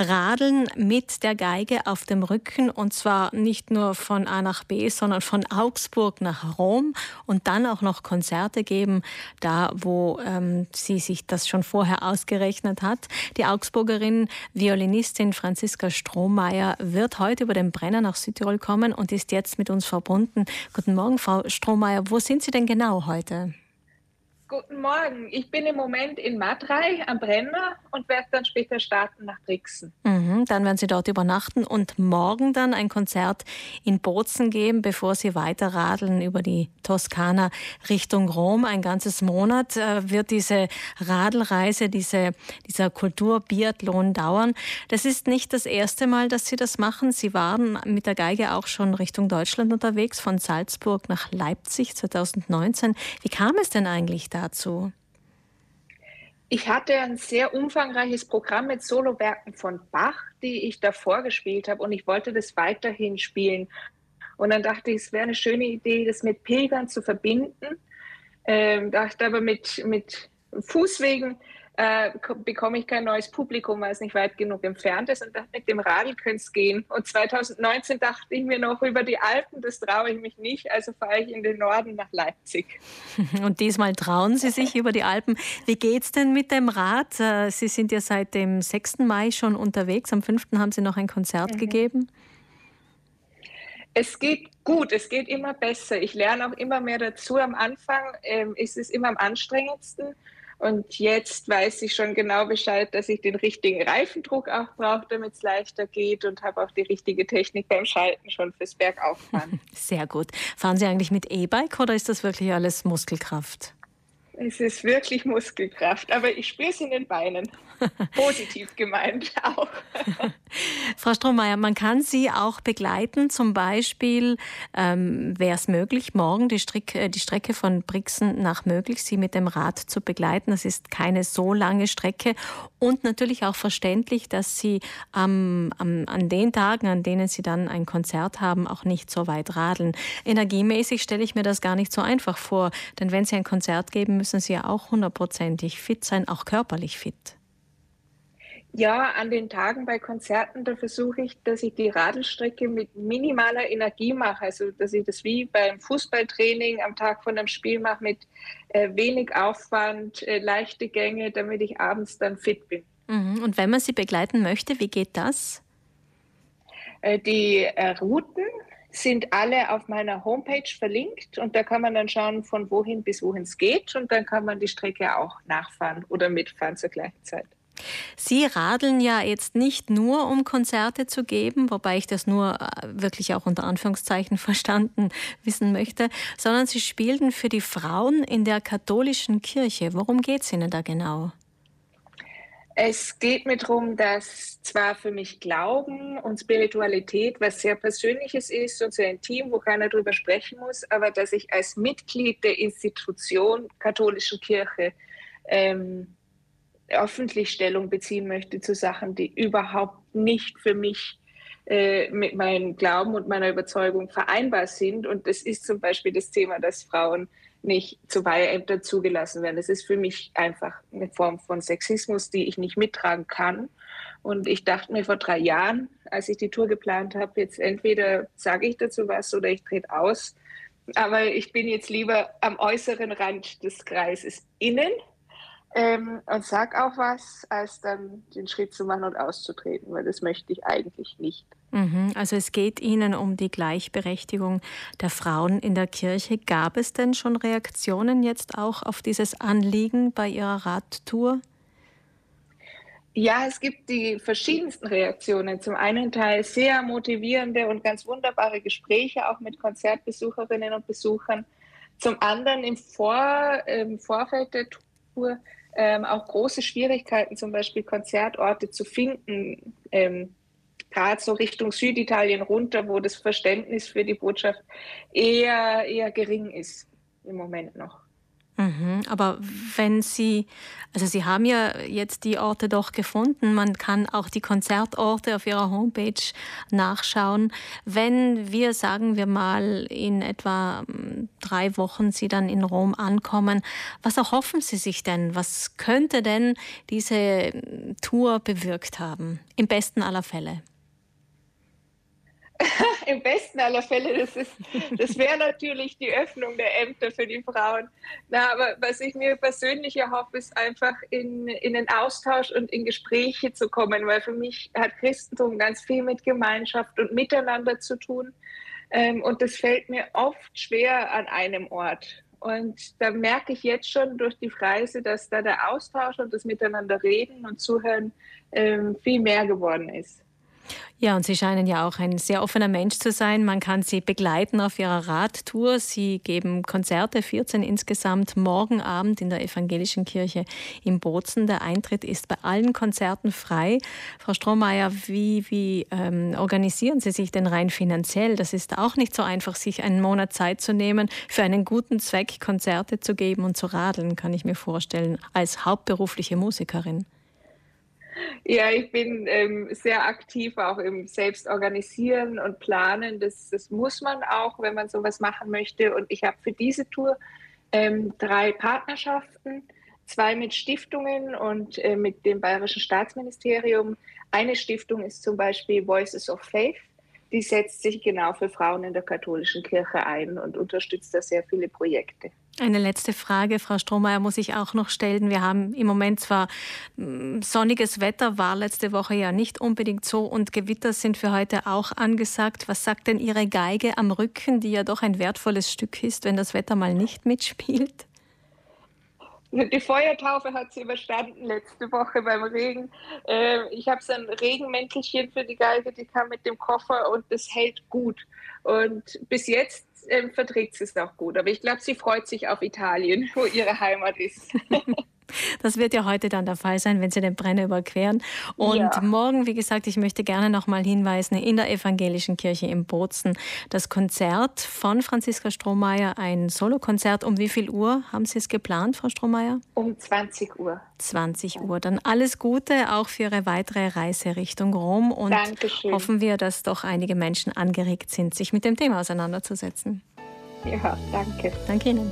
Radeln mit der Geige auf dem Rücken und zwar nicht nur von A nach B, sondern von Augsburg nach Rom und dann auch noch Konzerte geben, da wo ähm, sie sich das schon vorher ausgerechnet hat. Die Augsburgerin Violinistin Franziska Strohmeier wird heute über den Brenner nach Südtirol kommen und ist jetzt mit uns verbunden. Guten Morgen, Frau Strohmeier. Wo sind Sie denn genau heute? Guten Morgen. Ich bin im Moment in Matrei am Brenner und werde dann später starten nach Brixen. Mhm, dann werden Sie dort übernachten und morgen dann ein Konzert in Bozen geben, bevor Sie weiter radeln über die Toskana Richtung Rom. Ein ganzes Monat äh, wird diese Radelreise, diese, dieser Kulturbiathlon dauern. Das ist nicht das erste Mal, dass Sie das machen. Sie waren mit der Geige auch schon Richtung Deutschland unterwegs, von Salzburg nach Leipzig 2019. Wie kam es denn eigentlich da? dazu? Ich hatte ein sehr umfangreiches Programm mit Solowerken von Bach, die ich davor gespielt habe und ich wollte das weiterhin spielen. Und dann dachte ich, es wäre eine schöne Idee, das mit Pilgern zu verbinden. Ähm, dachte aber mit, mit Fußwegen äh, bekomme ich kein neues Publikum, weil es nicht weit genug entfernt ist. Und mit dem Radl könnte es gehen. Und 2019 dachte ich mir noch über die Alpen, das traue ich mich nicht, also fahre ich in den Norden nach Leipzig. Und diesmal trauen Sie sich über die Alpen. Wie geht es denn mit dem Rad? Äh, Sie sind ja seit dem 6. Mai schon unterwegs. Am 5. haben Sie noch ein Konzert mhm. gegeben. Es geht gut, es geht immer besser. Ich lerne auch immer mehr dazu. Am Anfang ähm, ist es immer am anstrengendsten. Und jetzt weiß ich schon genau Bescheid, dass ich den richtigen Reifendruck auch brauche, damit es leichter geht und habe auch die richtige Technik beim Schalten schon fürs Bergauffahren. Sehr gut. Fahren Sie eigentlich mit E-Bike oder ist das wirklich alles Muskelkraft? Es ist wirklich Muskelkraft, aber ich spüre es in den Beinen. Positiv gemeint auch. Frau Strohmeier, man kann Sie auch begleiten. Zum Beispiel ähm, wäre es möglich, morgen die, Strick, äh, die Strecke von Brixen nach möglich, Sie mit dem Rad zu begleiten. Das ist keine so lange Strecke und natürlich auch verständlich, dass Sie ähm, am, an den Tagen, an denen Sie dann ein Konzert haben, auch nicht so weit radeln. Energiemäßig stelle ich mir das gar nicht so einfach vor, denn wenn Sie ein Konzert geben müssen, müssen Sie ja auch hundertprozentig fit sein, auch körperlich fit. Ja, an den Tagen bei Konzerten, da versuche ich, dass ich die Radelstrecke mit minimaler Energie mache. Also, dass ich das wie beim Fußballtraining am Tag von einem Spiel mache mit äh, wenig Aufwand, äh, leichte Gänge, damit ich abends dann fit bin. Mhm. Und wenn man Sie begleiten möchte, wie geht das? Äh, die äh, Routen sind alle auf meiner Homepage verlinkt und da kann man dann schauen, von wohin bis wohin es geht und dann kann man die Strecke auch nachfahren oder mitfahren zur gleichen Zeit. Sie radeln ja jetzt nicht nur, um Konzerte zu geben, wobei ich das nur äh, wirklich auch unter Anführungszeichen verstanden wissen möchte, sondern Sie spielten für die Frauen in der katholischen Kirche. Worum geht es Ihnen da genau? Es geht mir darum, dass zwar für mich Glauben und Spiritualität was sehr Persönliches ist und sehr intim, wo keiner drüber sprechen muss, aber dass ich als Mitglied der Institution katholischen Kirche ähm, öffentlich Stellung beziehen möchte zu Sachen, die überhaupt nicht für mich äh, mit meinem Glauben und meiner Überzeugung vereinbar sind. Und das ist zum Beispiel das Thema, dass Frauen nicht zu Weiheämtern zugelassen werden. Das ist für mich einfach eine Form von Sexismus, die ich nicht mittragen kann. Und ich dachte mir vor drei Jahren, als ich die Tour geplant habe, jetzt entweder sage ich dazu was oder ich trete aus. Aber ich bin jetzt lieber am äußeren Rand des Kreises innen ähm, und sag auch was, als dann den Schritt zu machen und auszutreten, weil das möchte ich eigentlich nicht. Mhm, also es geht Ihnen um die Gleichberechtigung der Frauen in der Kirche. Gab es denn schon Reaktionen jetzt auch auf dieses Anliegen bei Ihrer Radtour? Ja, es gibt die verschiedensten Reaktionen. Zum einen Teil sehr motivierende und ganz wunderbare Gespräche auch mit Konzertbesucherinnen und Besuchern. Zum anderen im, Vor, im Vorfeld der Tour ähm, auch große Schwierigkeiten, zum Beispiel Konzertorte zu finden, ähm, gerade so Richtung Süditalien runter, wo das Verständnis für die Botschaft eher, eher gering ist im Moment noch. Mhm, aber wenn Sie, also Sie haben ja jetzt die Orte doch gefunden, man kann auch die Konzertorte auf Ihrer Homepage nachschauen. Wenn wir, sagen wir mal, in etwa drei Wochen Sie dann in Rom ankommen, was erhoffen Sie sich denn? Was könnte denn diese Tour bewirkt haben? Im besten aller Fälle. Im besten aller Fälle, das, das wäre natürlich die Öffnung der Ämter für die Frauen. Na, aber was ich mir persönlich erhoffe, ist einfach in, in den Austausch und in Gespräche zu kommen, weil für mich hat Christentum ganz viel mit Gemeinschaft und Miteinander zu tun. Ähm, und das fällt mir oft schwer an einem Ort. Und da merke ich jetzt schon durch die Reise, dass da der Austausch und das Miteinander reden und zuhören ähm, viel mehr geworden ist. Ja, und Sie scheinen ja auch ein sehr offener Mensch zu sein. Man kann Sie begleiten auf Ihrer Radtour. Sie geben Konzerte, 14 insgesamt, morgen Abend in der Evangelischen Kirche in Bozen. Der Eintritt ist bei allen Konzerten frei. Frau Strohmeier, wie, wie ähm, organisieren Sie sich denn rein finanziell? Das ist auch nicht so einfach, sich einen Monat Zeit zu nehmen, für einen guten Zweck Konzerte zu geben und zu radeln, kann ich mir vorstellen, als hauptberufliche Musikerin. Ja, ich bin ähm, sehr aktiv auch im Selbstorganisieren und Planen. Das, das muss man auch, wenn man sowas machen möchte. Und ich habe für diese Tour ähm, drei Partnerschaften, zwei mit Stiftungen und äh, mit dem Bayerischen Staatsministerium. Eine Stiftung ist zum Beispiel Voices of Faith. Die setzt sich genau für Frauen in der katholischen Kirche ein und unterstützt da sehr viele Projekte. Eine letzte Frage, Frau Strohmeier, muss ich auch noch stellen. Wir haben im Moment zwar mm, sonniges Wetter, war letzte Woche ja nicht unbedingt so und Gewitter sind für heute auch angesagt. Was sagt denn Ihre Geige am Rücken, die ja doch ein wertvolles Stück ist, wenn das Wetter mal nicht mitspielt? Die Feuertaufe hat sie überstanden letzte Woche beim Regen. Ähm, ich habe so ein Regenmäntelchen für die Geige, die kam mit dem Koffer und das hält gut. Und bis jetzt ähm, verträgt sie es auch gut. Aber ich glaube, sie freut sich auf Italien, wo ihre Heimat ist. Das wird ja heute dann der Fall sein, wenn Sie den Brenner überqueren. Und ja. morgen, wie gesagt, ich möchte gerne noch mal hinweisen, in der Evangelischen Kirche in Bozen das Konzert von Franziska Strohmeier, ein Solokonzert. Um wie viel Uhr haben Sie es geplant, Frau Strohmeier? Um 20 Uhr. 20 Uhr. Dann alles Gute auch für Ihre weitere Reise Richtung Rom und Dankeschön. hoffen wir, dass doch einige Menschen angeregt sind, sich mit dem Thema auseinanderzusetzen. Ja, danke. Danke Ihnen.